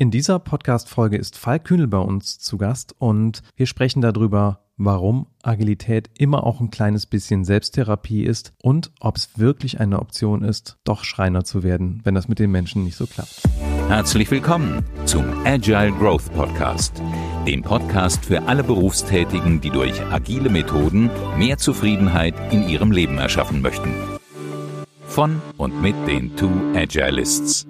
In dieser Podcast-Folge ist Falk Kühnel bei uns zu Gast und wir sprechen darüber, warum Agilität immer auch ein kleines bisschen Selbsttherapie ist und ob es wirklich eine Option ist, doch Schreiner zu werden, wenn das mit den Menschen nicht so klappt. Herzlich willkommen zum Agile Growth Podcast, dem Podcast für alle Berufstätigen, die durch agile Methoden mehr Zufriedenheit in ihrem Leben erschaffen möchten. Von und mit den Two Agilists.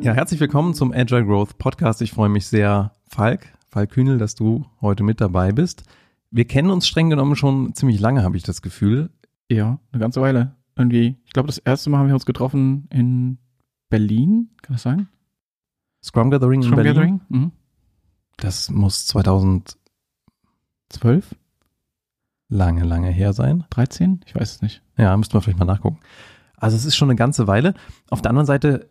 Ja, herzlich willkommen zum Agile Growth Podcast. Ich freue mich sehr, Falk, Falk Kühnel, dass du heute mit dabei bist. Wir kennen uns streng genommen schon ziemlich lange, habe ich das Gefühl. Ja, eine ganze Weile. Irgendwie, ich glaube, das erste Mal haben wir uns getroffen in Berlin, kann das sein? Scrum Gathering Scrum in Berlin. Gathering? Mhm. Das muss 2012 lange, lange her sein. 13? Ich weiß es nicht. Ja, müssten wir vielleicht mal nachgucken. Also es ist schon eine ganze Weile. Auf der anderen Seite,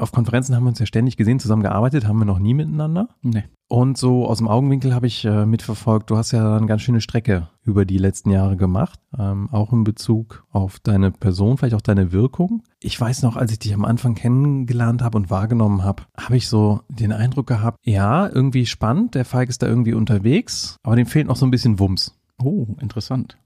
auf Konferenzen haben wir uns ja ständig gesehen, zusammengearbeitet, haben wir noch nie miteinander. Nee. Und so aus dem Augenwinkel habe ich äh, mitverfolgt, du hast ja eine ganz schöne Strecke über die letzten Jahre gemacht, ähm, auch in Bezug auf deine Person, vielleicht auch deine Wirkung. Ich weiß noch, als ich dich am Anfang kennengelernt habe und wahrgenommen habe, habe ich so den Eindruck gehabt, ja, irgendwie spannend, der Falk ist da irgendwie unterwegs, aber dem fehlt noch so ein bisschen Wumms. Oh, interessant.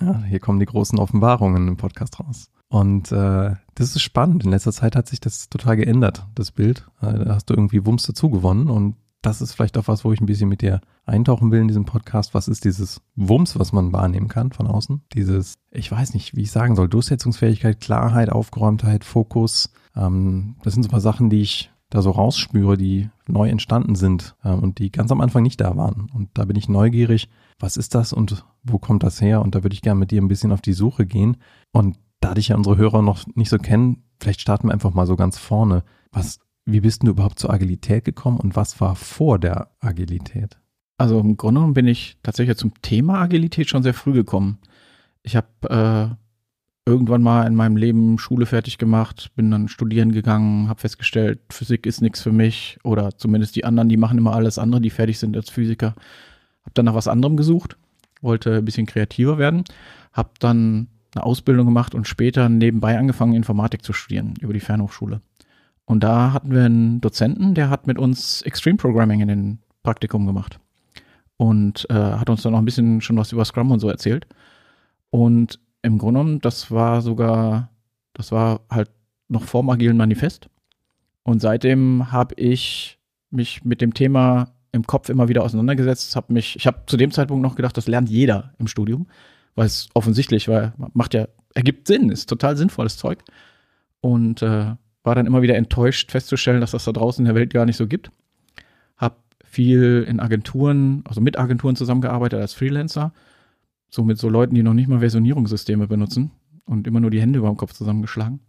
Ja, hier kommen die großen Offenbarungen im Podcast raus. Und äh, das ist spannend. In letzter Zeit hat sich das total geändert, das Bild. Äh, da hast du irgendwie Wumms dazu gewonnen und das ist vielleicht auch was, wo ich ein bisschen mit dir eintauchen will in diesem Podcast. Was ist dieses Wumms, was man wahrnehmen kann von außen? Dieses, ich weiß nicht, wie ich sagen soll, Durchsetzungsfähigkeit, Klarheit, Aufgeräumtheit, Fokus. Ähm, das sind so ein paar Sachen, die ich da so rausspüre, die neu entstanden sind äh, und die ganz am Anfang nicht da waren. Und da bin ich neugierig, was ist das und wo kommt das her? Und da würde ich gerne mit dir ein bisschen auf die Suche gehen. Und da dich ja unsere Hörer noch nicht so kennen, vielleicht starten wir einfach mal so ganz vorne. Was, wie bist du überhaupt zur Agilität gekommen und was war vor der Agilität? Also im Grunde genommen bin ich tatsächlich zum Thema Agilität schon sehr früh gekommen. Ich habe äh, irgendwann mal in meinem Leben Schule fertig gemacht, bin dann studieren gegangen, habe festgestellt, Physik ist nichts für mich oder zumindest die anderen, die machen immer alles andere, die fertig sind als Physiker. Habe dann nach was anderem gesucht, wollte ein bisschen kreativer werden, habe dann eine Ausbildung gemacht und später nebenbei angefangen, Informatik zu studieren über die Fernhochschule. Und da hatten wir einen Dozenten, der hat mit uns Extreme Programming in den Praktikum gemacht und äh, hat uns dann noch ein bisschen schon was über Scrum und so erzählt. Und im Grunde genommen, das war sogar, das war halt noch vor dem agilen Manifest. Und seitdem habe ich mich mit dem Thema im Kopf immer wieder auseinandergesetzt, habe mich, ich habe zu dem Zeitpunkt noch gedacht, das lernt jeder im Studium, weil es offensichtlich war, macht ja, ergibt Sinn, ist total sinnvolles Zeug. Und äh, war dann immer wieder enttäuscht festzustellen, dass das da draußen in der Welt gar nicht so gibt. Hab viel in Agenturen, also mit Agenturen zusammengearbeitet als Freelancer, so mit so Leuten, die noch nicht mal Versionierungssysteme benutzen und immer nur die Hände über dem Kopf zusammengeschlagen.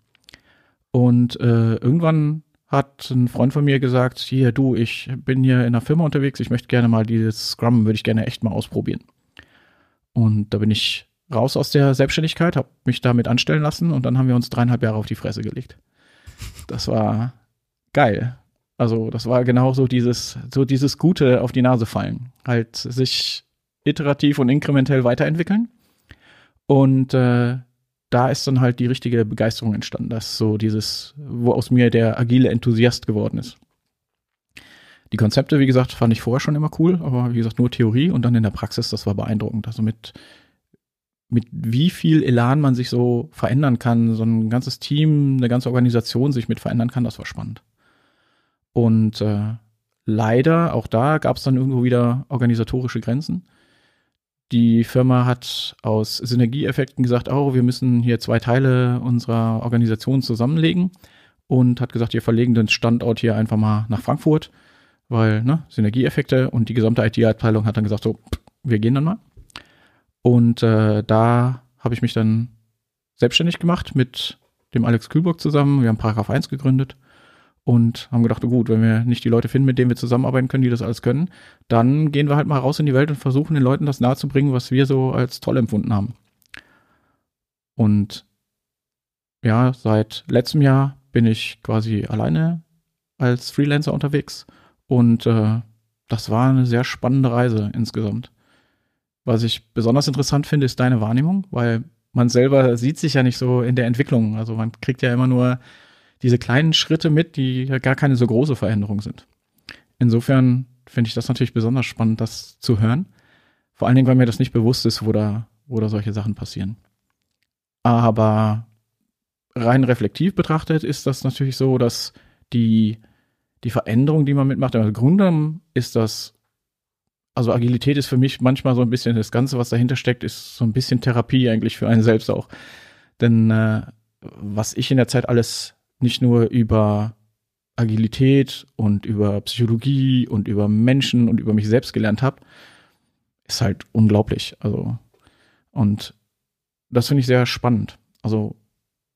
Und äh, irgendwann hat ein Freund von mir gesagt, hier du, ich bin hier in einer Firma unterwegs, ich möchte gerne mal dieses Scrum, würde ich gerne echt mal ausprobieren. Und da bin ich raus aus der Selbstständigkeit, habe mich damit anstellen lassen und dann haben wir uns dreieinhalb Jahre auf die Fresse gelegt. Das war geil. Also das war genau so dieses, so dieses Gute auf die Nase fallen. Halt sich iterativ und inkrementell weiterentwickeln. Und äh, da ist dann halt die richtige Begeisterung entstanden, dass so dieses, wo aus mir der agile Enthusiast geworden ist. Die Konzepte, wie gesagt, fand ich vorher schon immer cool, aber wie gesagt, nur Theorie und dann in der Praxis, das war beeindruckend. Also mit, mit wie viel Elan man sich so verändern kann, so ein ganzes Team, eine ganze Organisation sich mit verändern kann, das war spannend. Und äh, leider, auch da gab es dann irgendwo wieder organisatorische Grenzen. Die Firma hat aus Synergieeffekten gesagt, oh, wir müssen hier zwei Teile unserer Organisation zusammenlegen und hat gesagt, wir verlegen den Standort hier einfach mal nach Frankfurt, weil ne, Synergieeffekte und die gesamte IT-Abteilung hat dann gesagt, so, wir gehen dann mal. Und äh, da habe ich mich dann selbstständig gemacht mit dem Alex Kühlburg zusammen. Wir haben Paragraph 1 gegründet und haben gedacht, oh gut, wenn wir nicht die Leute finden, mit denen wir zusammenarbeiten können, die das alles können, dann gehen wir halt mal raus in die Welt und versuchen den Leuten das nahezubringen, was wir so als toll empfunden haben. Und ja, seit letztem Jahr bin ich quasi alleine als Freelancer unterwegs und äh, das war eine sehr spannende Reise insgesamt. Was ich besonders interessant finde, ist deine Wahrnehmung, weil man selber sieht sich ja nicht so in der Entwicklung. Also man kriegt ja immer nur diese kleinen Schritte mit, die ja gar keine so große Veränderung sind. Insofern finde ich das natürlich besonders spannend, das zu hören. Vor allen Dingen, weil mir das nicht bewusst ist, wo da, wo da solche Sachen passieren. Aber rein reflektiv betrachtet ist das natürlich so, dass die, die Veränderung, die man mitmacht, im Grunde ist das, also Agilität ist für mich manchmal so ein bisschen das Ganze, was dahinter steckt, ist so ein bisschen Therapie eigentlich für einen selbst auch. Denn äh, was ich in der Zeit alles nicht nur über Agilität und über Psychologie und über Menschen und über mich selbst gelernt habe, ist halt unglaublich. Also, und das finde ich sehr spannend. Also,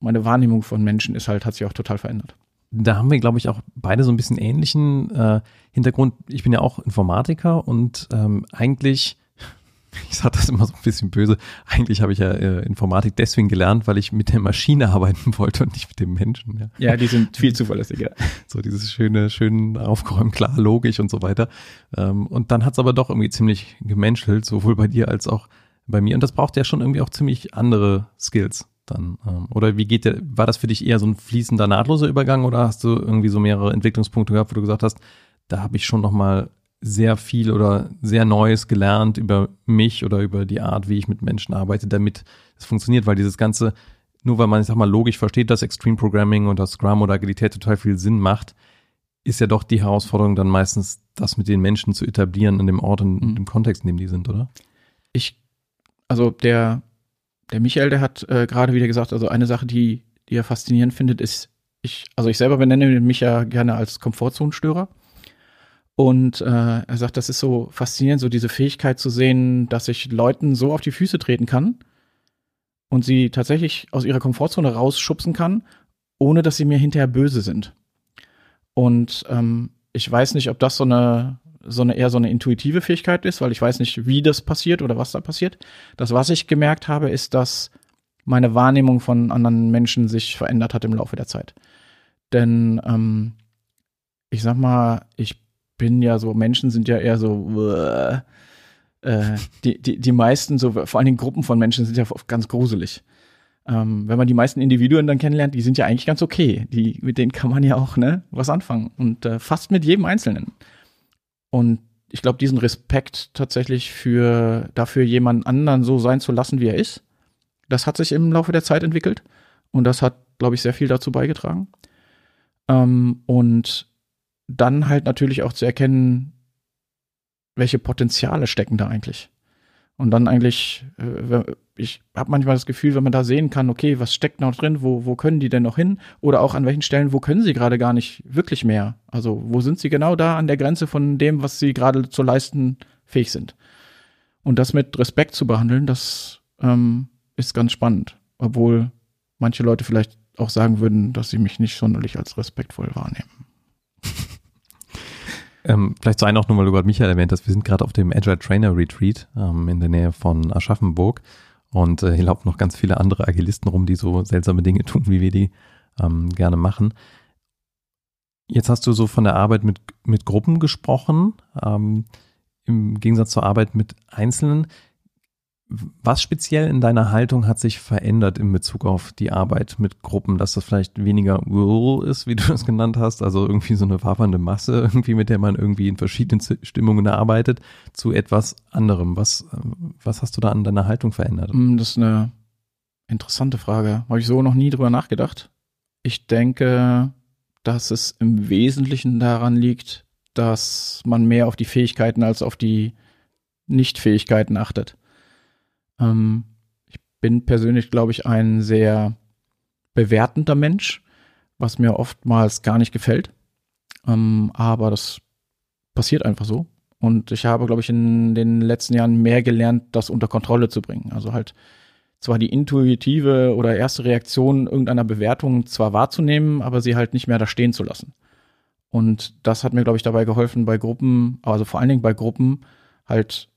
meine Wahrnehmung von Menschen ist halt, hat sich auch total verändert. Da haben wir, glaube ich, auch beide so ein bisschen ähnlichen äh, Hintergrund. Ich bin ja auch Informatiker und ähm, eigentlich ich sage das immer so ein bisschen böse, eigentlich habe ich ja äh, Informatik deswegen gelernt, weil ich mit der Maschine arbeiten wollte und nicht mit dem Menschen. Ja, ja die sind viel zuverlässiger. So dieses schöne, schön aufgeräumt, klar, logisch und so weiter. Ähm, und dann hat es aber doch irgendwie ziemlich gemenschelt, sowohl bei dir als auch bei mir. Und das braucht ja schon irgendwie auch ziemlich andere Skills dann. Ähm, oder wie geht der, war das für dich eher so ein fließender, nahtloser Übergang oder hast du irgendwie so mehrere Entwicklungspunkte gehabt, wo du gesagt hast, da habe ich schon nochmal sehr viel oder sehr Neues gelernt über mich oder über die Art, wie ich mit Menschen arbeite, damit es funktioniert, weil dieses ganze, nur weil man, ich sag mal, logisch versteht, dass Extreme Programming und das Scrum oder Agilität total viel Sinn macht, ist ja doch die Herausforderung dann meistens, das mit den Menschen zu etablieren in dem Ort und in mhm. dem Kontext, in dem die sind, oder? Ich, also der, der Michael, der hat äh, gerade wieder gesagt, also eine Sache, die, die er faszinierend findet, ist, ich, also ich selber benenne mich ja gerne als Komfortzonenstörer. Und äh, er sagt, das ist so faszinierend, so diese Fähigkeit zu sehen, dass ich Leuten so auf die Füße treten kann und sie tatsächlich aus ihrer Komfortzone rausschubsen kann, ohne dass sie mir hinterher böse sind. Und ähm, ich weiß nicht, ob das so eine, so eine eher so eine intuitive Fähigkeit ist, weil ich weiß nicht, wie das passiert oder was da passiert. Das, was ich gemerkt habe, ist, dass meine Wahrnehmung von anderen Menschen sich verändert hat im Laufe der Zeit. Denn ähm, ich sag mal, ich bin ja so, Menschen sind ja eher so, äh, die, die, die meisten, so vor allen Dingen Gruppen von Menschen sind ja ganz gruselig. Ähm, wenn man die meisten Individuen dann kennenlernt, die sind ja eigentlich ganz okay. Die, mit denen kann man ja auch ne, was anfangen. Und äh, fast mit jedem Einzelnen. Und ich glaube, diesen Respekt tatsächlich für dafür jemanden anderen so sein zu lassen, wie er ist, das hat sich im Laufe der Zeit entwickelt. Und das hat, glaube ich, sehr viel dazu beigetragen. Ähm, und dann halt natürlich auch zu erkennen, welche Potenziale stecken da eigentlich. Und dann eigentlich, äh, ich habe manchmal das Gefühl, wenn man da sehen kann, okay, was steckt noch drin, wo, wo können die denn noch hin? Oder auch an welchen Stellen, wo können sie gerade gar nicht wirklich mehr? Also wo sind sie genau da an der Grenze von dem, was sie gerade zu leisten fähig sind? Und das mit Respekt zu behandeln, das ähm, ist ganz spannend. Obwohl manche Leute vielleicht auch sagen würden, dass sie mich nicht sonderlich als respektvoll wahrnehmen. Ähm, vielleicht zu Einordnung, weil du gerade Michael erwähnt hast. Wir sind gerade auf dem Agile Trainer Retreat ähm, in der Nähe von Aschaffenburg. Und äh, hier laufen noch ganz viele andere Agilisten rum, die so seltsame Dinge tun, wie wir die ähm, gerne machen. Jetzt hast du so von der Arbeit mit, mit Gruppen gesprochen, ähm, im Gegensatz zur Arbeit mit Einzelnen. Was speziell in deiner Haltung hat sich verändert in Bezug auf die Arbeit mit Gruppen, dass das vielleicht weniger ist, wie du das genannt hast, also irgendwie so eine wabernde Masse, irgendwie mit der man irgendwie in verschiedenen Stimmungen arbeitet, zu etwas anderem. Was, was hast du da an deiner Haltung verändert? Mm, das ist eine interessante Frage. Habe ich so noch nie drüber nachgedacht. Ich denke, dass es im Wesentlichen daran liegt, dass man mehr auf die Fähigkeiten als auf die Nichtfähigkeiten achtet. Ähm, ich bin persönlich, glaube ich, ein sehr bewertender Mensch, was mir oftmals gar nicht gefällt. Ähm, aber das passiert einfach so. Und ich habe, glaube ich, in den letzten Jahren mehr gelernt, das unter Kontrolle zu bringen. Also halt zwar die intuitive oder erste Reaktion irgendeiner Bewertung zwar wahrzunehmen, aber sie halt nicht mehr da stehen zu lassen. Und das hat mir, glaube ich, dabei geholfen, bei Gruppen, also vor allen Dingen bei Gruppen, halt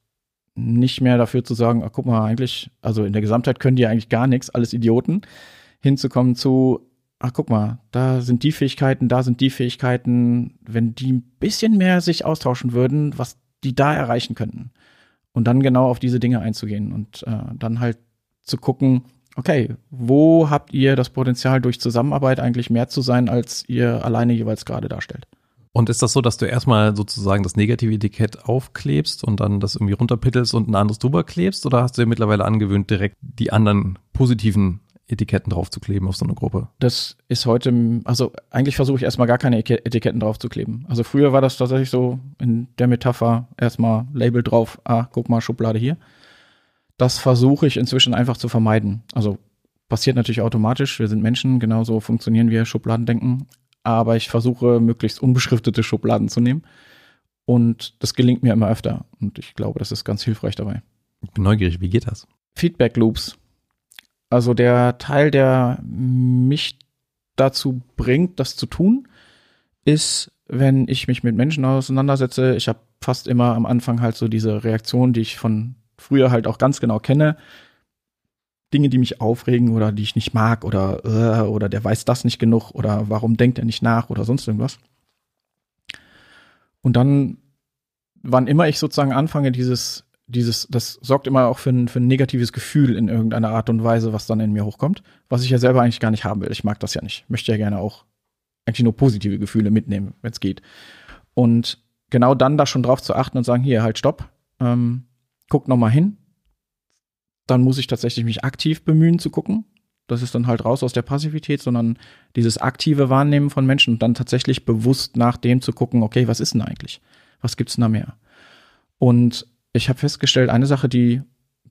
nicht mehr dafür zu sagen, ach, guck mal, eigentlich, also in der Gesamtheit können die eigentlich gar nichts, alles Idioten, hinzukommen zu, ach, guck mal, da sind die Fähigkeiten, da sind die Fähigkeiten, wenn die ein bisschen mehr sich austauschen würden, was die da erreichen könnten. Und dann genau auf diese Dinge einzugehen und äh, dann halt zu gucken, okay, wo habt ihr das Potenzial durch Zusammenarbeit eigentlich mehr zu sein, als ihr alleine jeweils gerade darstellt? Und ist das so, dass du erstmal sozusagen das negative Etikett aufklebst und dann das irgendwie runterpittelst und ein anderes drüber klebst? Oder hast du dir mittlerweile angewöhnt, direkt die anderen positiven Etiketten draufzukleben auf so eine Gruppe? Das ist heute, also eigentlich versuche ich erstmal gar keine Etiketten draufzukleben. Also früher war das tatsächlich so in der Metapher erstmal Label drauf, ah, guck mal, Schublade hier. Das versuche ich inzwischen einfach zu vermeiden. Also passiert natürlich automatisch, wir sind Menschen, genauso funktionieren wir, Schubladen denken aber ich versuche möglichst unbeschriftete Schubladen zu nehmen. Und das gelingt mir immer öfter. Und ich glaube, das ist ganz hilfreich dabei. Ich bin neugierig, wie geht das? Feedback Loops. Also der Teil, der mich dazu bringt, das zu tun, ist, wenn ich mich mit Menschen auseinandersetze. Ich habe fast immer am Anfang halt so diese Reaktion, die ich von früher halt auch ganz genau kenne. Dinge, die mich aufregen oder die ich nicht mag oder äh, oder der weiß das nicht genug oder warum denkt er nicht nach oder sonst irgendwas. Und dann, wann immer ich sozusagen anfange, dieses, dieses, das sorgt immer auch für ein, für ein negatives Gefühl in irgendeiner Art und Weise, was dann in mir hochkommt, was ich ja selber eigentlich gar nicht haben will. Ich mag das ja nicht. Ich möchte ja gerne auch eigentlich nur positive Gefühle mitnehmen, wenn es geht. Und genau dann da schon drauf zu achten und sagen, hier, halt, stopp, ähm, guck noch mal hin, dann muss ich tatsächlich mich aktiv bemühen zu gucken. Das ist dann halt raus aus der Passivität, sondern dieses aktive Wahrnehmen von Menschen und dann tatsächlich bewusst nach dem zu gucken, okay, was ist denn eigentlich? Was gibt's denn da mehr? Und ich habe festgestellt, eine Sache, die,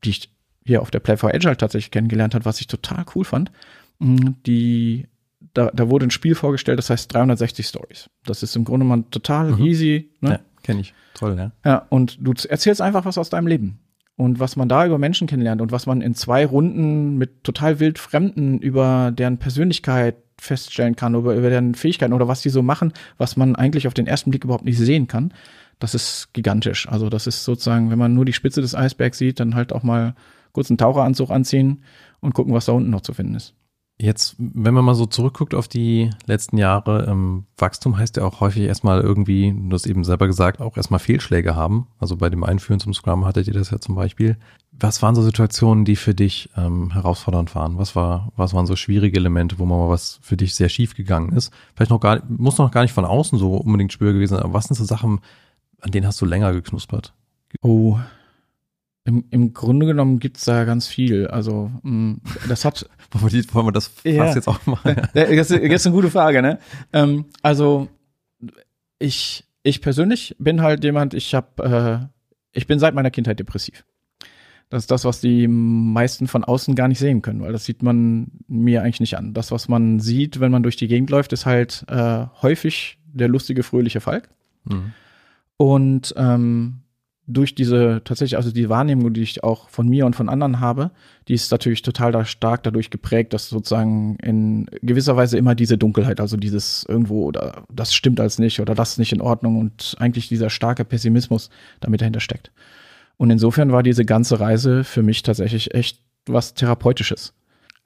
die ich hier auf der Play for Agile tatsächlich kennengelernt hat, was ich total cool fand, mm, die, da, da wurde ein Spiel vorgestellt, das heißt 360 Stories. Das ist im Grunde mal total mhm. easy. Ne? Ja, kenne ich. Toll, ja. Ja, und du erzählst einfach was aus deinem Leben und was man da über Menschen kennenlernt und was man in zwei Runden mit total wild Fremden über deren Persönlichkeit feststellen kann, über, über deren Fähigkeiten oder was die so machen, was man eigentlich auf den ersten Blick überhaupt nicht sehen kann, das ist gigantisch. Also das ist sozusagen, wenn man nur die Spitze des Eisbergs sieht, dann halt auch mal kurz einen Taucheranzug anziehen und gucken, was da unten noch zu finden ist. Jetzt, wenn man mal so zurückguckt auf die letzten Jahre, ähm, Wachstum heißt ja auch häufig erstmal irgendwie, du hast eben selber gesagt, auch erstmal Fehlschläge haben. Also bei dem Einführen zum Scrum hattet ihr das ja zum Beispiel. Was waren so Situationen, die für dich ähm, herausfordernd waren? Was war, was waren so schwierige Elemente, wo mal was für dich sehr schief gegangen ist? Vielleicht noch gar, muss noch gar nicht von außen so unbedingt spür gewesen sein, aber was sind so Sachen, an denen hast du länger geknuspert? Oh, im, Im Grunde genommen gibt's da ganz viel. Also mh, mm, das hat. wollen, wir, das ja. fast jetzt auch mal? das, ist, das ist eine gute Frage, ne? Ähm, also ich, ich persönlich bin halt jemand, ich habe, äh, ich bin seit meiner Kindheit depressiv. Das ist das, was die meisten von außen gar nicht sehen können, weil das sieht man mir eigentlich nicht an. Das, was man sieht, wenn man durch die Gegend läuft, ist halt äh, häufig der lustige, fröhliche Falk. Mhm. Und ähm, durch diese tatsächlich, also die Wahrnehmung, die ich auch von mir und von anderen habe, die ist natürlich total da stark dadurch geprägt, dass sozusagen in gewisser Weise immer diese Dunkelheit, also dieses irgendwo oder das stimmt als nicht oder das ist nicht in Ordnung und eigentlich dieser starke Pessimismus damit dahinter steckt. Und insofern war diese ganze Reise für mich tatsächlich echt was Therapeutisches.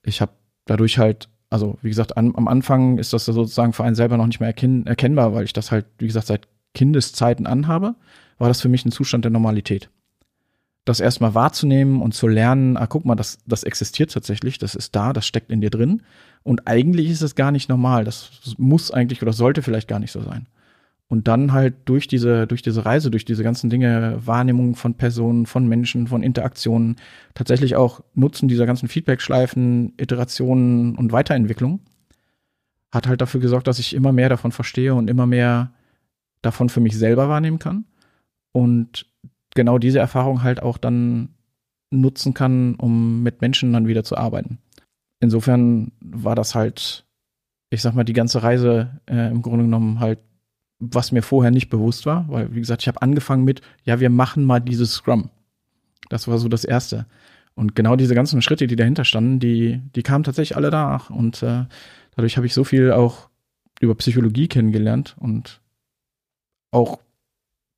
Ich habe dadurch halt, also wie gesagt, an, am Anfang ist das sozusagen für einen selber noch nicht mehr erken erkennbar, weil ich das halt, wie gesagt, seit Kindeszeiten anhabe war das für mich ein Zustand der Normalität. Das erstmal wahrzunehmen und zu lernen, ah, guck mal, das, das existiert tatsächlich, das ist da, das steckt in dir drin. Und eigentlich ist es gar nicht normal. Das muss eigentlich oder sollte vielleicht gar nicht so sein. Und dann halt durch diese, durch diese Reise, durch diese ganzen Dinge, Wahrnehmung von Personen, von Menschen, von Interaktionen, tatsächlich auch Nutzen dieser ganzen Feedback-Schleifen, Iterationen und Weiterentwicklung, hat halt dafür gesorgt, dass ich immer mehr davon verstehe und immer mehr davon für mich selber wahrnehmen kann und genau diese Erfahrung halt auch dann nutzen kann, um mit Menschen dann wieder zu arbeiten. Insofern war das halt, ich sag mal, die ganze Reise äh, im Grunde genommen halt, was mir vorher nicht bewusst war, weil, wie gesagt, ich habe angefangen mit, ja, wir machen mal dieses Scrum. Das war so das Erste. Und genau diese ganzen Schritte, die dahinter standen, die, die kamen tatsächlich alle danach. Und äh, dadurch habe ich so viel auch über Psychologie kennengelernt und auch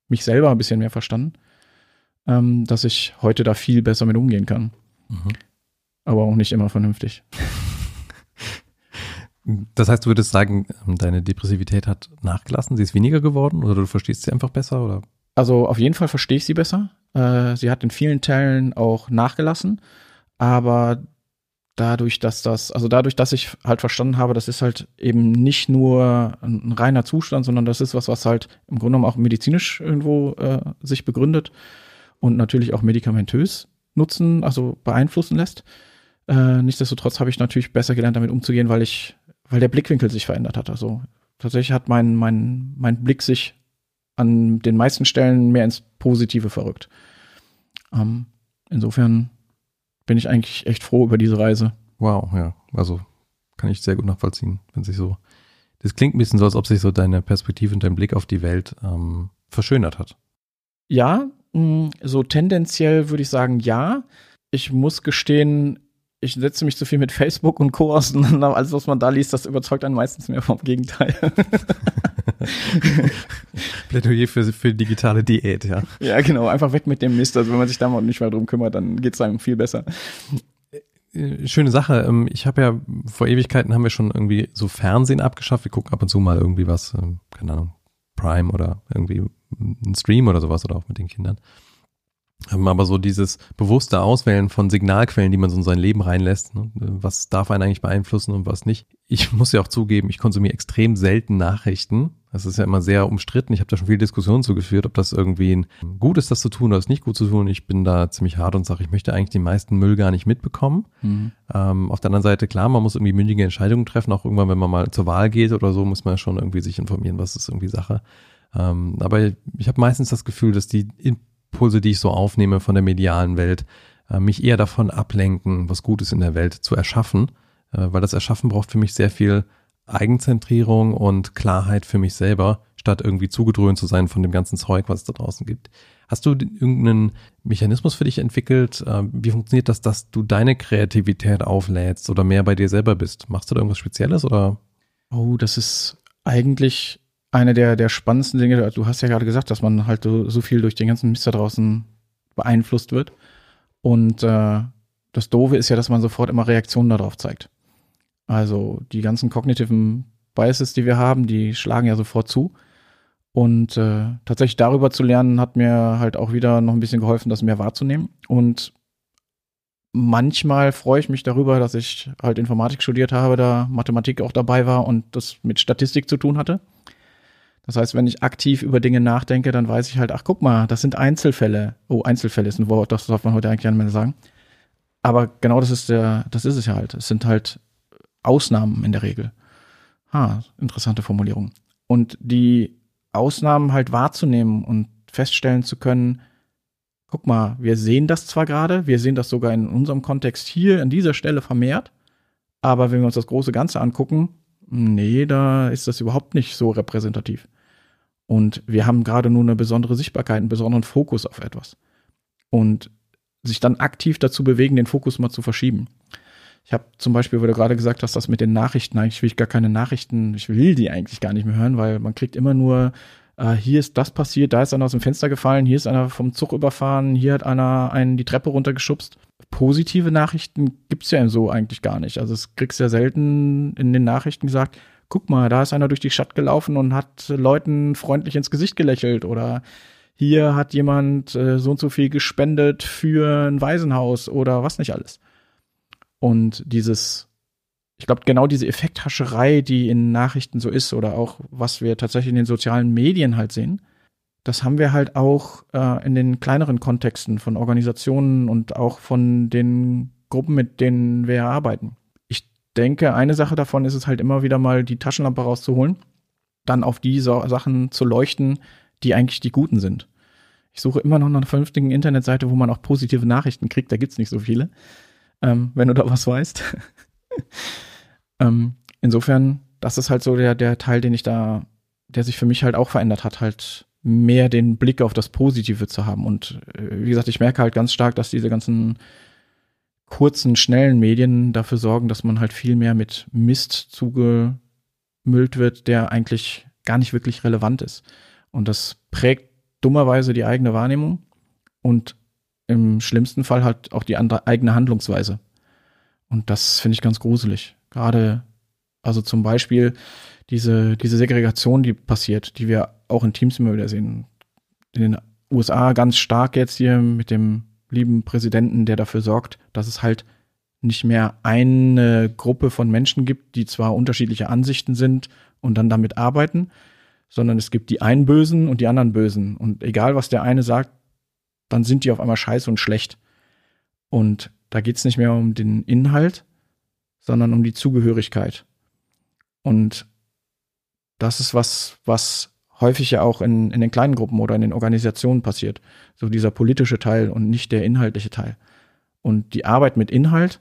mich selber ein bisschen mehr verstanden, ähm, dass ich heute da viel besser mit umgehen kann. Mhm. Aber auch nicht immer vernünftig. Das heißt, du würdest sagen, ähm, deine Depressivität hat nachgelassen, sie ist weniger geworden oder du verstehst sie einfach besser oder? Also auf jeden Fall verstehe ich sie besser. Äh, sie hat in vielen Teilen auch nachgelassen, aber dadurch, dass das, also dadurch, dass ich halt verstanden habe, das ist halt eben nicht nur ein, reiner Zustand, sondern das ist was, was halt im Grunde genommen auch medizinisch irgendwo äh, sich begründet und natürlich auch medikamentös nutzen, also beeinflussen lässt. Äh, nichtsdestotrotz habe ich natürlich besser gelernt, damit umzugehen, weil ich, weil der Blickwinkel sich verändert hat. Also tatsächlich hat mein, mein, mein Blick sich an den meisten Stellen mehr ins Positive verrückt. Ähm, insofern bin ich eigentlich echt froh über diese Reise. Wow, ja. Also kann ich sehr gut nachvollziehen, wenn sich so. Das klingt ein bisschen so, als ob sich so deine Perspektive und dein Blick auf die Welt ähm, verschönert hat. Ja, mm, so tendenziell würde ich sagen, ja. Ich muss gestehen, ich setze mich zu viel mit Facebook und Co. auseinander. Alles, was man da liest, das überzeugt einen meistens mehr vom Gegenteil. Plädoyer für, für digitale Diät, ja. Ja, genau. Einfach weg mit dem Mist. Also wenn man sich da mal nicht mehr drum kümmert, dann geht es einem viel besser. Äh, schöne Sache. Ähm, ich habe ja vor Ewigkeiten haben wir schon irgendwie so Fernsehen abgeschafft. Wir gucken ab und zu mal irgendwie was, ähm, keine Ahnung, Prime oder irgendwie ein Stream oder sowas oder auch mit den Kindern. Ähm, aber so dieses bewusste Auswählen von Signalquellen, die man so in sein Leben reinlässt, ne? was darf einen eigentlich beeinflussen und was nicht. Ich muss ja auch zugeben, ich konsumiere extrem selten Nachrichten. Das ist ja immer sehr umstritten. Ich habe da schon viel Diskussionen zugeführt, ob das irgendwie gut ist, das zu tun oder es nicht gut zu tun. Ich bin da ziemlich hart und sage, ich möchte eigentlich den meisten Müll gar nicht mitbekommen. Mhm. Ähm, auf der anderen Seite, klar, man muss irgendwie mündige Entscheidungen treffen. Auch irgendwann, wenn man mal zur Wahl geht oder so, muss man schon irgendwie sich informieren, was ist irgendwie Sache. Ähm, aber ich habe meistens das Gefühl, dass die Impulse, die ich so aufnehme von der medialen Welt, äh, mich eher davon ablenken, was Gutes in der Welt zu erschaffen, äh, weil das Erschaffen braucht für mich sehr viel Eigenzentrierung und Klarheit für mich selber, statt irgendwie zugedröhnt zu sein von dem ganzen Zeug, was es da draußen gibt. Hast du irgendeinen Mechanismus für dich entwickelt? Äh, wie funktioniert das, dass du deine Kreativität auflädst oder mehr bei dir selber bist? Machst du da irgendwas Spezielles oder? Oh, das ist eigentlich eine der, der spannendsten Dinge, du hast ja gerade gesagt, dass man halt so, so viel durch den ganzen Mist da draußen beeinflusst wird. Und äh, das Doofe ist ja, dass man sofort immer Reaktionen darauf zeigt. Also die ganzen kognitiven Biases, die wir haben, die schlagen ja sofort zu. Und äh, tatsächlich darüber zu lernen, hat mir halt auch wieder noch ein bisschen geholfen, das mehr wahrzunehmen. Und manchmal freue ich mich darüber, dass ich halt Informatik studiert habe, da Mathematik auch dabei war und das mit Statistik zu tun hatte. Das heißt, wenn ich aktiv über Dinge nachdenke, dann weiß ich halt, ach guck mal, das sind Einzelfälle. Oh, Einzelfälle ist ein Wort, das darf man heute eigentlich nicht mehr sagen. Aber genau das ist der, das ist es ja halt. Es sind halt Ausnahmen in der Regel. Ha, interessante Formulierung. Und die Ausnahmen halt wahrzunehmen und feststellen zu können, guck mal, wir sehen das zwar gerade, wir sehen das sogar in unserem Kontext hier an dieser Stelle vermehrt, aber wenn wir uns das große Ganze angucken, nee, da ist das überhaupt nicht so repräsentativ. Und wir haben gerade nur eine besondere Sichtbarkeit, einen besonderen Fokus auf etwas. Und sich dann aktiv dazu bewegen, den Fokus mal zu verschieben. Ich habe zum Beispiel, wo du gerade gesagt hast, das mit den Nachrichten, eigentlich will ich gar keine Nachrichten, ich will die eigentlich gar nicht mehr hören, weil man kriegt immer nur, äh, hier ist das passiert, da ist einer aus dem Fenster gefallen, hier ist einer vom Zug überfahren, hier hat einer einen die Treppe runtergeschubst. Positive Nachrichten gibt's ja so eigentlich gar nicht. Also es kriegst ja selten in den Nachrichten gesagt, guck mal, da ist einer durch die Stadt gelaufen und hat Leuten freundlich ins Gesicht gelächelt oder hier hat jemand äh, so und so viel gespendet für ein Waisenhaus oder was nicht alles. Und dieses, ich glaube, genau diese Effekthascherei, die in Nachrichten so ist oder auch was wir tatsächlich in den sozialen Medien halt sehen, das haben wir halt auch äh, in den kleineren Kontexten von Organisationen und auch von den Gruppen, mit denen wir arbeiten denke, eine Sache davon ist es halt immer wieder mal die Taschenlampe rauszuholen, dann auf die so Sachen zu leuchten, die eigentlich die guten sind. Ich suche immer noch nach einer vernünftigen Internetseite, wo man auch positive Nachrichten kriegt. Da gibt's nicht so viele, ähm, wenn du da was weißt. ähm, insofern, das ist halt so der, der Teil, den ich da, der sich für mich halt auch verändert hat, halt mehr den Blick auf das Positive zu haben. Und äh, wie gesagt, ich merke halt ganz stark, dass diese ganzen kurzen, schnellen Medien dafür sorgen, dass man halt viel mehr mit Mist zugemüllt wird, der eigentlich gar nicht wirklich relevant ist. Und das prägt dummerweise die eigene Wahrnehmung und im schlimmsten Fall halt auch die andere, eigene Handlungsweise. Und das finde ich ganz gruselig. Gerade, also zum Beispiel diese, diese Segregation, die passiert, die wir auch in Teams immer wieder sehen. In den USA ganz stark jetzt hier mit dem lieben Präsidenten, der dafür sorgt, dass es halt nicht mehr eine Gruppe von Menschen gibt, die zwar unterschiedliche Ansichten sind und dann damit arbeiten, sondern es gibt die einen Bösen und die anderen Bösen. Und egal, was der eine sagt, dann sind die auf einmal scheiße und schlecht. Und da geht es nicht mehr um den Inhalt, sondern um die Zugehörigkeit. Und das ist was, was häufig ja auch in, in den kleinen Gruppen oder in den Organisationen passiert. So dieser politische Teil und nicht der inhaltliche Teil. Und die Arbeit mit Inhalt,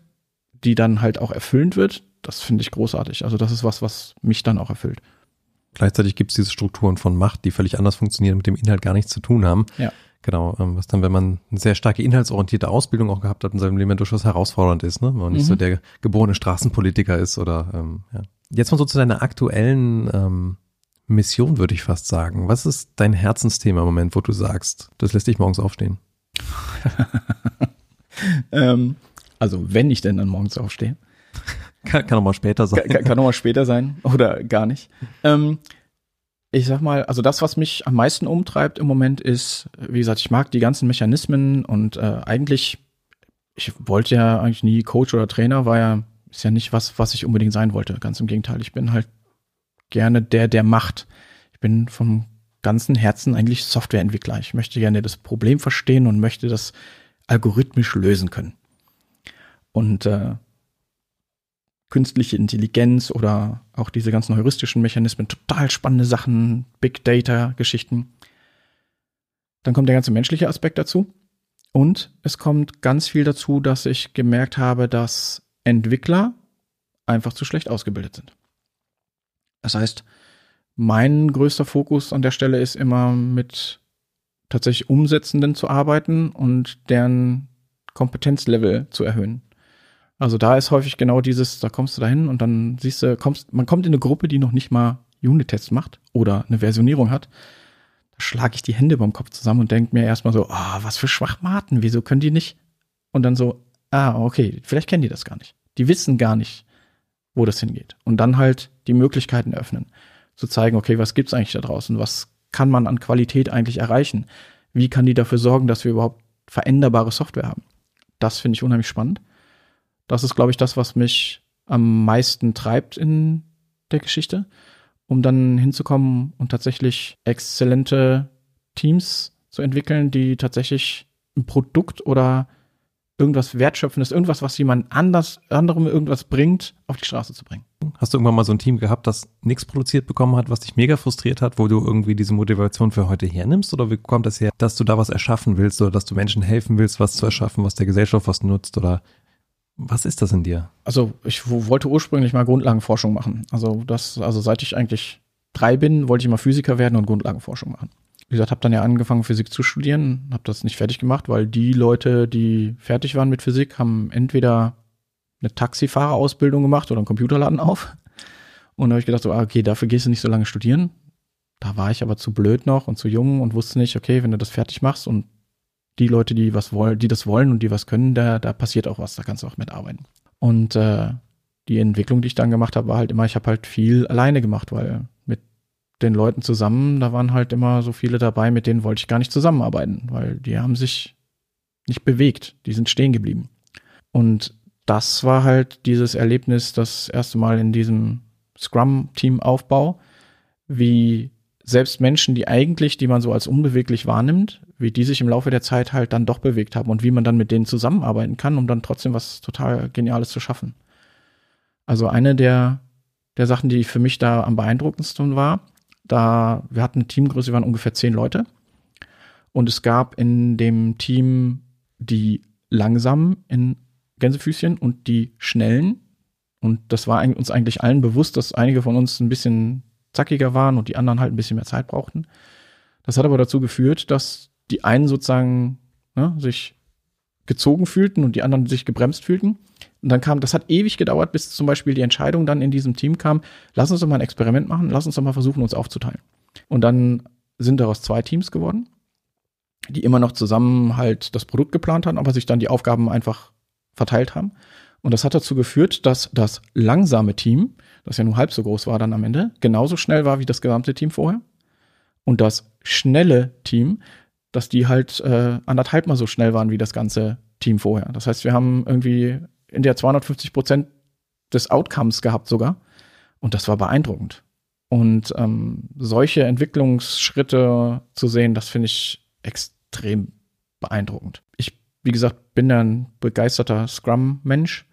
die dann halt auch erfüllend wird, das finde ich großartig. Also das ist was, was mich dann auch erfüllt. Gleichzeitig gibt es diese Strukturen von Macht, die völlig anders funktionieren, mit dem Inhalt gar nichts zu tun haben. Ja. Genau, ähm, was dann, wenn man eine sehr starke inhaltsorientierte Ausbildung auch gehabt hat in seinem Leben, durchaus herausfordernd ist, ne? wenn man nicht Mhm. so der geborene Straßenpolitiker ist oder ähm, ja. Jetzt mal so zu deiner aktuellen ähm, Mission, würde ich fast sagen. Was ist dein Herzensthema im Moment, wo du sagst, das lässt dich morgens aufstehen? Ähm, also wenn ich denn dann morgens aufstehe. Kann, kann auch mal später sein. Kann, kann auch mal später sein oder gar nicht. Ähm, ich sag mal, also das, was mich am meisten umtreibt im Moment ist, wie gesagt, ich mag die ganzen Mechanismen und äh, eigentlich, ich wollte ja eigentlich nie Coach oder Trainer, war ja, ist ja nicht was, was ich unbedingt sein wollte. Ganz im Gegenteil, ich bin halt gerne der, der macht. Ich bin vom ganzen Herzen eigentlich Softwareentwickler. Ich möchte gerne das Problem verstehen und möchte das algorithmisch lösen können. Und äh, künstliche Intelligenz oder auch diese ganzen heuristischen Mechanismen, total spannende Sachen, Big Data Geschichten. Dann kommt der ganze menschliche Aspekt dazu. Und es kommt ganz viel dazu, dass ich gemerkt habe, dass Entwickler einfach zu schlecht ausgebildet sind. Das heißt, mein größter Fokus an der Stelle ist immer mit tatsächlich Umsetzenden zu arbeiten und deren Kompetenzlevel zu erhöhen. Also da ist häufig genau dieses, da kommst du dahin und dann siehst du, kommst, man kommt in eine Gruppe, die noch nicht mal Unit-Tests macht oder eine Versionierung hat. Da schlage ich die Hände beim Kopf zusammen und denke mir erstmal so, ah, was für Schwachmaten, wieso können die nicht? Und dann so, ah, okay, vielleicht kennen die das gar nicht. Die wissen gar nicht, wo das hingeht. Und dann halt die Möglichkeiten öffnen, zu zeigen, okay, was gibt's eigentlich da draußen? Was kann man an Qualität eigentlich erreichen? Wie kann die dafür sorgen, dass wir überhaupt veränderbare Software haben? Das finde ich unheimlich spannend. Das ist, glaube ich, das, was mich am meisten treibt in der Geschichte, um dann hinzukommen und tatsächlich exzellente Teams zu entwickeln, die tatsächlich ein Produkt oder irgendwas Wertschöpfendes, irgendwas, was jemand anders, anderem irgendwas bringt, auf die Straße zu bringen. Hast du irgendwann mal so ein Team gehabt, das nichts produziert bekommen hat, was dich mega frustriert hat, wo du irgendwie diese Motivation für heute hernimmst? Oder wie kommt das her, dass du da was erschaffen willst oder dass du Menschen helfen willst, was zu erschaffen, was der Gesellschaft was nutzt? Oder was ist das in dir? Also ich wollte ursprünglich mal Grundlagenforschung machen. Also das, also seit ich eigentlich drei bin, wollte ich immer Physiker werden und Grundlagenforschung machen. Wie gesagt, habe dann ja angefangen, Physik zu studieren, habe das nicht fertig gemacht, weil die Leute, die fertig waren mit Physik, haben entweder eine Taxifahrerausbildung gemacht oder einen Computerladen auf. Und da habe ich gedacht, so, ah, okay, dafür gehst du nicht so lange studieren. Da war ich aber zu blöd noch und zu jung und wusste nicht, okay, wenn du das fertig machst und die Leute, die was wollen, die das wollen und die was können, da, da passiert auch was, da kannst du auch mitarbeiten. Und äh, die Entwicklung, die ich dann gemacht habe, war halt immer, ich habe halt viel alleine gemacht, weil den Leuten zusammen, da waren halt immer so viele dabei, mit denen wollte ich gar nicht zusammenarbeiten, weil die haben sich nicht bewegt, die sind stehen geblieben. Und das war halt dieses Erlebnis, das erste Mal in diesem Scrum-Team-Aufbau, wie selbst Menschen, die eigentlich, die man so als unbeweglich wahrnimmt, wie die sich im Laufe der Zeit halt dann doch bewegt haben und wie man dann mit denen zusammenarbeiten kann, um dann trotzdem was total Geniales zu schaffen. Also eine der, der Sachen, die für mich da am beeindruckendsten war, da, wir hatten eine Teamgröße, wir waren ungefähr zehn Leute. Und es gab in dem Team die langsamen in Gänsefüßchen und die schnellen. Und das war uns eigentlich allen bewusst, dass einige von uns ein bisschen zackiger waren und die anderen halt ein bisschen mehr Zeit brauchten. Das hat aber dazu geführt, dass die einen sozusagen ne, sich gezogen fühlten und die anderen sich gebremst fühlten. Und dann kam, das hat ewig gedauert, bis zum Beispiel die Entscheidung dann in diesem Team kam, lass uns doch mal ein Experiment machen, lass uns doch mal versuchen, uns aufzuteilen. Und dann sind daraus zwei Teams geworden, die immer noch zusammen halt das Produkt geplant haben, aber sich dann die Aufgaben einfach verteilt haben. Und das hat dazu geführt, dass das langsame Team, das ja nur halb so groß war dann am Ende, genauso schnell war wie das gesamte Team vorher. Und das schnelle Team, dass die halt äh, anderthalb mal so schnell waren wie das ganze Team vorher. Das heißt, wir haben irgendwie in der 250 Prozent des Outcomes gehabt sogar. Und das war beeindruckend. Und ähm, solche Entwicklungsschritte zu sehen, das finde ich extrem beeindruckend. Ich, wie gesagt, bin ein begeisterter Scrum-Mensch.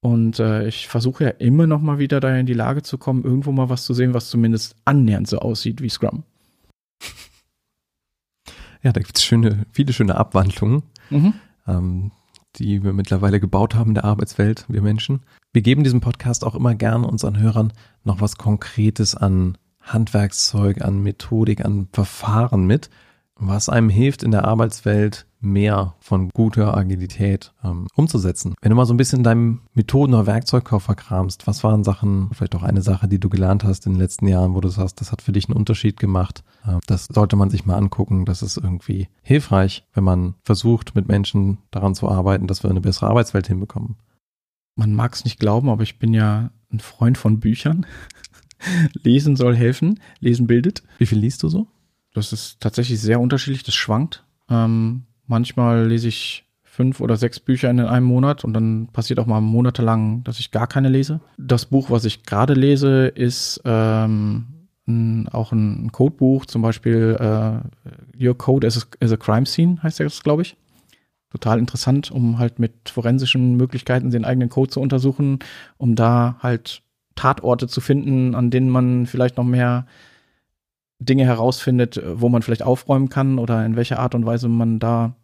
Und äh, ich versuche ja immer noch mal wieder da in die Lage zu kommen, irgendwo mal was zu sehen, was zumindest annähernd so aussieht wie Scrum. Ja, da gibt es schöne, viele schöne Abwandlungen. Mhm. Ähm, die wir mittlerweile gebaut haben in der Arbeitswelt, wir Menschen. Wir geben diesem Podcast auch immer gerne unseren Hörern noch was Konkretes an Handwerkszeug, an Methodik, an Verfahren mit, was einem hilft in der Arbeitswelt mehr von guter Agilität ähm, umzusetzen. Wenn du mal so ein bisschen in deinem Methoden- oder Werkzeugkoffer kramst, was waren Sachen, vielleicht auch eine Sache, die du gelernt hast in den letzten Jahren, wo du sagst, das hat für dich einen Unterschied gemacht. Äh, das sollte man sich mal angucken. Das ist irgendwie hilfreich, wenn man versucht, mit Menschen daran zu arbeiten, dass wir eine bessere Arbeitswelt hinbekommen. Man mag es nicht glauben, aber ich bin ja ein Freund von Büchern. Lesen soll helfen. Lesen bildet. Wie viel liest du so? Das ist tatsächlich sehr unterschiedlich. Das schwankt. Ähm, Manchmal lese ich fünf oder sechs Bücher in einem Monat und dann passiert auch mal monatelang, dass ich gar keine lese. Das Buch, was ich gerade lese, ist ähm, ein, auch ein Codebuch, zum Beispiel äh, Your Code as a, as a Crime Scene heißt das, glaube ich. Total interessant, um halt mit forensischen Möglichkeiten den eigenen Code zu untersuchen, um da halt Tatorte zu finden, an denen man vielleicht noch mehr Dinge herausfindet, wo man vielleicht aufräumen kann oder in welcher Art und Weise man da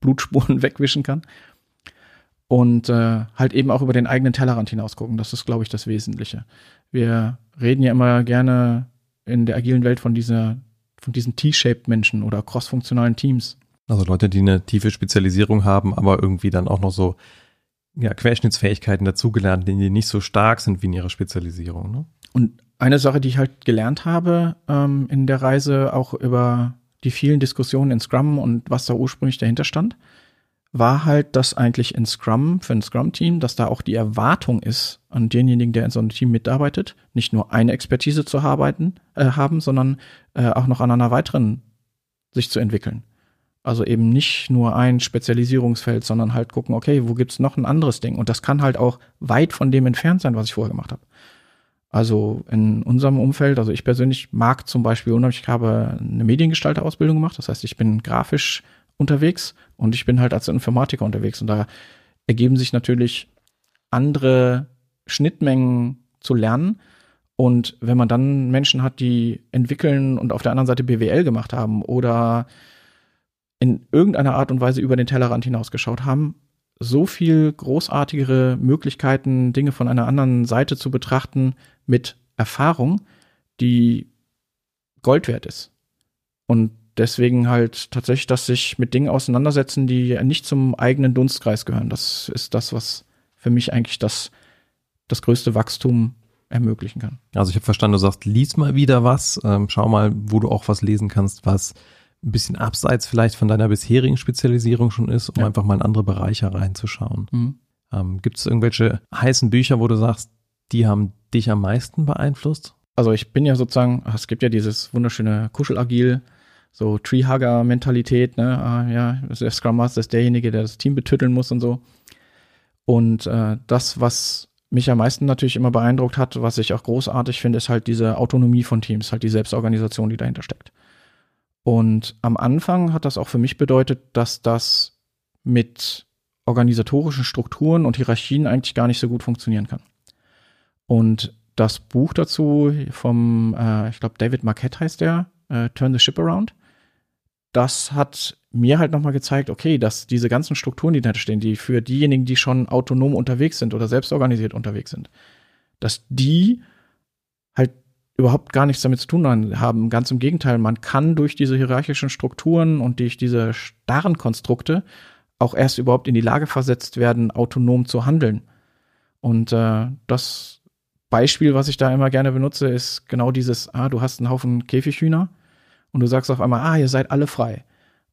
Blutspuren wegwischen kann. Und äh, halt eben auch über den eigenen Tellerrand hinaus gucken. Das ist, glaube ich, das Wesentliche. Wir reden ja immer gerne in der agilen Welt von dieser, von diesen T-shaped Menschen oder crossfunktionalen Teams. Also Leute, die eine tiefe Spezialisierung haben, aber irgendwie dann auch noch so ja, Querschnittsfähigkeiten dazugelernt, die nicht so stark sind wie in ihrer Spezialisierung. Ne? Und eine Sache, die ich halt gelernt habe ähm, in der Reise, auch über die vielen Diskussionen in Scrum und was da ursprünglich dahinter stand, war halt, dass eigentlich in Scrum, für ein Scrum-Team, dass da auch die Erwartung ist an denjenigen, der in so einem Team mitarbeitet, nicht nur eine Expertise zu arbeiten, äh, haben, sondern äh, auch noch an einer weiteren sich zu entwickeln. Also eben nicht nur ein Spezialisierungsfeld, sondern halt gucken, okay, wo gibt's noch ein anderes Ding? Und das kann halt auch weit von dem entfernt sein, was ich vorher gemacht habe. Also in unserem Umfeld, also ich persönlich mag zum Beispiel unheimlich, ich habe eine Mediengestalter-Ausbildung gemacht, das heißt, ich bin grafisch unterwegs und ich bin halt als Informatiker unterwegs und da ergeben sich natürlich andere Schnittmengen zu lernen. Und wenn man dann Menschen hat, die entwickeln und auf der anderen Seite BWL gemacht haben oder in irgendeiner Art und Weise über den Tellerrand hinausgeschaut haben, so viel großartigere Möglichkeiten, Dinge von einer anderen Seite zu betrachten mit Erfahrung, die Gold wert ist. Und deswegen halt tatsächlich, dass sich mit Dingen auseinandersetzen, die nicht zum eigenen Dunstkreis gehören. Das ist das, was für mich eigentlich das, das größte Wachstum ermöglichen kann. Also ich habe verstanden, du sagst, lies mal wieder was, ähm, schau mal, wo du auch was lesen kannst, was ein bisschen abseits vielleicht von deiner bisherigen Spezialisierung schon ist, um ja. einfach mal in andere Bereiche reinzuschauen. Mhm. Ähm, Gibt es irgendwelche heißen Bücher, wo du sagst, die haben dich am meisten beeinflusst? Also ich bin ja sozusagen, es gibt ja dieses wunderschöne Kuschelagil, so Treehugger-Mentalität, ne? Ah, ja, der Scrum Master ist derjenige, der das Team betütteln muss und so. Und äh, das, was mich am meisten natürlich immer beeindruckt hat, was ich auch großartig finde, ist halt diese Autonomie von Teams, halt die Selbstorganisation, die dahinter steckt. Und am Anfang hat das auch für mich bedeutet, dass das mit organisatorischen Strukturen und Hierarchien eigentlich gar nicht so gut funktionieren kann. Und das Buch dazu vom, äh, ich glaube, David Marquette heißt der, äh, Turn the Ship Around, das hat mir halt nochmal gezeigt, okay, dass diese ganzen Strukturen, die da stehen, die für diejenigen, die schon autonom unterwegs sind oder selbstorganisiert unterwegs sind, dass die halt überhaupt gar nichts damit zu tun haben. Ganz im Gegenteil, man kann durch diese hierarchischen Strukturen und durch diese starren Konstrukte auch erst überhaupt in die Lage versetzt werden, autonom zu handeln. Und äh, das Beispiel, was ich da immer gerne benutze, ist genau dieses, ah, du hast einen Haufen Käfighühner und du sagst auf einmal, ah, ihr seid alle frei.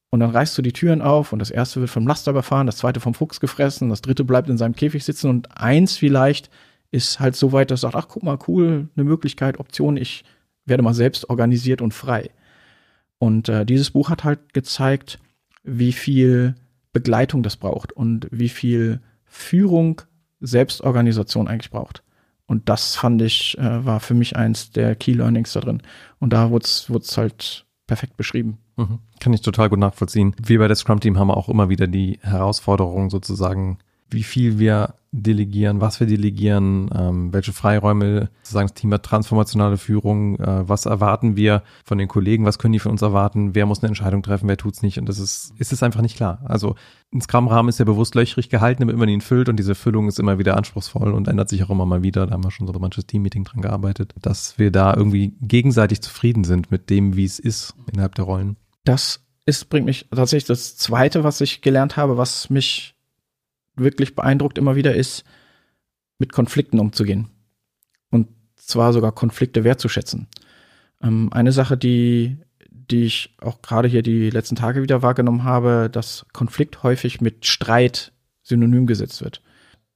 Und dann reißt du die Türen auf und das erste wird vom Laster überfahren, das zweite vom Fuchs gefressen, das dritte bleibt in seinem Käfig sitzen und eins vielleicht ist halt so weit, dass sagt, ach guck mal, cool, eine Möglichkeit, Option, ich werde mal selbst organisiert und frei. Und äh, dieses Buch hat halt gezeigt, wie viel Begleitung das braucht und wie viel Führung Selbstorganisation eigentlich braucht. Und das fand ich, äh, war für mich eins der Key Learnings da drin. Und da wurde es halt perfekt beschrieben. Mhm. Kann ich total gut nachvollziehen. Wir bei der Scrum Team haben auch immer wieder die Herausforderung sozusagen wie viel wir delegieren, was wir delegieren, ähm, welche Freiräume, sozusagen das Thema transformationale Führung, äh, was erwarten wir von den Kollegen, was können die von uns erwarten, wer muss eine Entscheidung treffen, wer tut's nicht und das ist, ist es einfach nicht klar. Also ein Scrum-Rahmen ist ja bewusst löchrig gehalten, damit man ihn füllt und diese Füllung ist immer wieder anspruchsvoll und ändert sich auch immer mal wieder, da haben wir schon so manches Team-Meeting dran gearbeitet, dass wir da irgendwie gegenseitig zufrieden sind mit dem, wie es ist innerhalb der Rollen. Das ist, bringt mich tatsächlich das zweite, was ich gelernt habe, was mich wirklich beeindruckt immer wieder ist, mit Konflikten umzugehen. Und zwar sogar Konflikte wertzuschätzen. Ähm, eine Sache, die, die ich auch gerade hier die letzten Tage wieder wahrgenommen habe, dass Konflikt häufig mit Streit synonym gesetzt wird,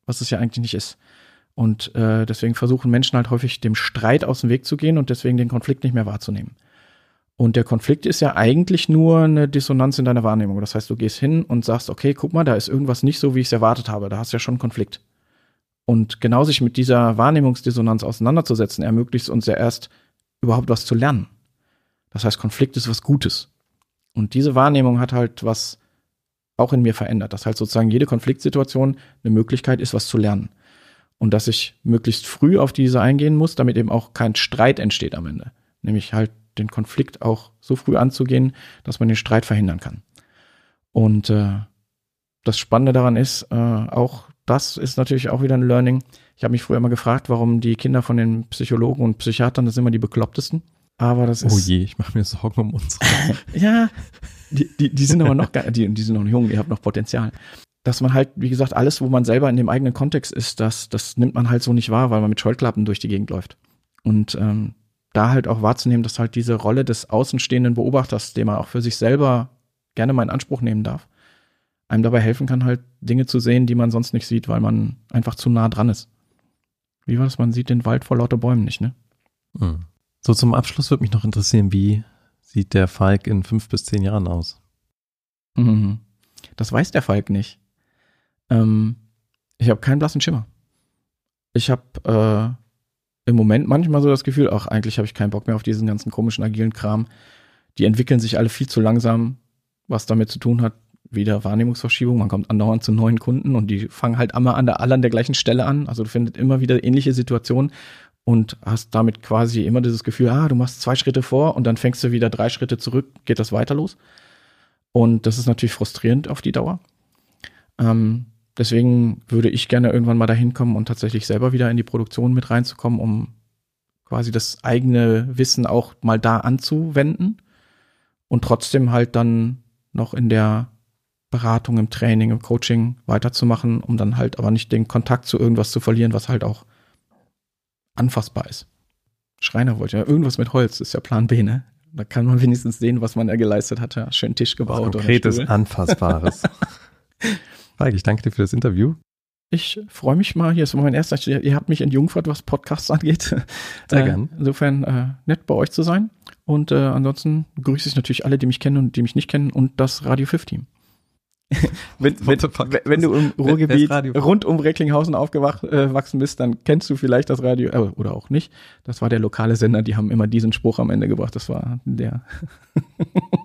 was es ja eigentlich nicht ist. Und äh, deswegen versuchen Menschen halt häufig dem Streit aus dem Weg zu gehen und deswegen den Konflikt nicht mehr wahrzunehmen. Und der Konflikt ist ja eigentlich nur eine Dissonanz in deiner Wahrnehmung. Das heißt, du gehst hin und sagst, okay, guck mal, da ist irgendwas nicht so, wie ich es erwartet habe. Da hast du ja schon einen Konflikt. Und genau sich mit dieser Wahrnehmungsdissonanz auseinanderzusetzen, ermöglicht es uns ja erst überhaupt was zu lernen. Das heißt, Konflikt ist was Gutes. Und diese Wahrnehmung hat halt was auch in mir verändert. Dass halt sozusagen jede Konfliktsituation eine Möglichkeit ist, was zu lernen. Und dass ich möglichst früh auf diese eingehen muss, damit eben auch kein Streit entsteht am Ende. Nämlich halt den Konflikt auch so früh anzugehen, dass man den Streit verhindern kann. Und äh, das Spannende daran ist, äh, auch das ist natürlich auch wieder ein Learning. Ich habe mich früher immer gefragt, warum die Kinder von den Psychologen und Psychiatern, das sind immer die beklopptesten. Aber das ist. Oh je, ich mache mir Sorgen um uns. ja, die, die, die sind aber noch, die, die sind noch jung, ihr habt noch Potenzial. Dass man halt, wie gesagt, alles, wo man selber in dem eigenen Kontext ist, das, das nimmt man halt so nicht wahr, weil man mit Scheuklappen durch die Gegend läuft. Und ähm, da halt auch wahrzunehmen, dass halt diese Rolle des außenstehenden Beobachters, den man auch für sich selber gerne mal in Anspruch nehmen darf, einem dabei helfen kann, halt Dinge zu sehen, die man sonst nicht sieht, weil man einfach zu nah dran ist. Wie war das? Man sieht den Wald vor lauter Bäumen nicht, ne? Hm. So zum Abschluss würde mich noch interessieren, wie sieht der Falk in fünf bis zehn Jahren aus? Mhm. Das weiß der Falk nicht. Ähm, ich habe keinen blassen Schimmer. Ich habe äh, im Moment manchmal so das Gefühl, ach, eigentlich habe ich keinen Bock mehr auf diesen ganzen komischen agilen Kram. Die entwickeln sich alle viel zu langsam, was damit zu tun hat, wieder Wahrnehmungsverschiebung. Man kommt andauernd zu neuen Kunden und die fangen halt immer an der, alle an der gleichen Stelle an. Also du findest immer wieder ähnliche Situationen und hast damit quasi immer dieses Gefühl, ah, du machst zwei Schritte vor und dann fängst du wieder drei Schritte zurück, geht das weiter los. Und das ist natürlich frustrierend auf die Dauer. Ähm, deswegen würde ich gerne irgendwann mal dahin kommen und tatsächlich selber wieder in die Produktion mit reinzukommen, um quasi das eigene Wissen auch mal da anzuwenden und trotzdem halt dann noch in der Beratung, im Training, im Coaching weiterzumachen, um dann halt aber nicht den Kontakt zu irgendwas zu verlieren, was halt auch anfassbar ist. Schreiner wollte ja irgendwas mit Holz, ist ja Plan B, ne? Da kann man wenigstens sehen, was man da geleistet hat. Ja, schön Tisch gebaut. Was Konkretes, Anfassbares. Falk, ich danke dir für das Interview. Ich freue mich mal, hier ist mein erster, ihr habt mich entjungfert, was Podcasts angeht. Sehr äh, gern. Insofern äh, nett bei euch zu sein. Und äh, ansonsten grüße ich natürlich alle, die mich kennen und die mich nicht kennen und das Radio 5 Team. wenn, wenn, wenn, du im Ruhrgebiet rund um Recklinghausen aufgewachsen äh, bist, dann kennst du vielleicht das Radio, äh, oder auch nicht. Das war der lokale Sender, die haben immer diesen Spruch am Ende gebracht. Das war der.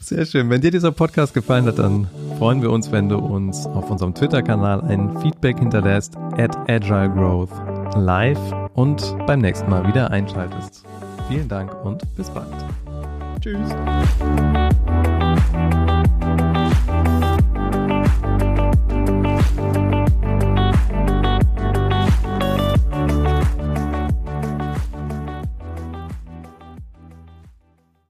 Sehr schön. Wenn dir dieser Podcast gefallen hat, dann freuen wir uns, wenn du uns auf unserem Twitter-Kanal ein Feedback hinterlässt at agilegrowth live und beim nächsten Mal wieder einschaltest. Vielen Dank und bis bald. Tschüss.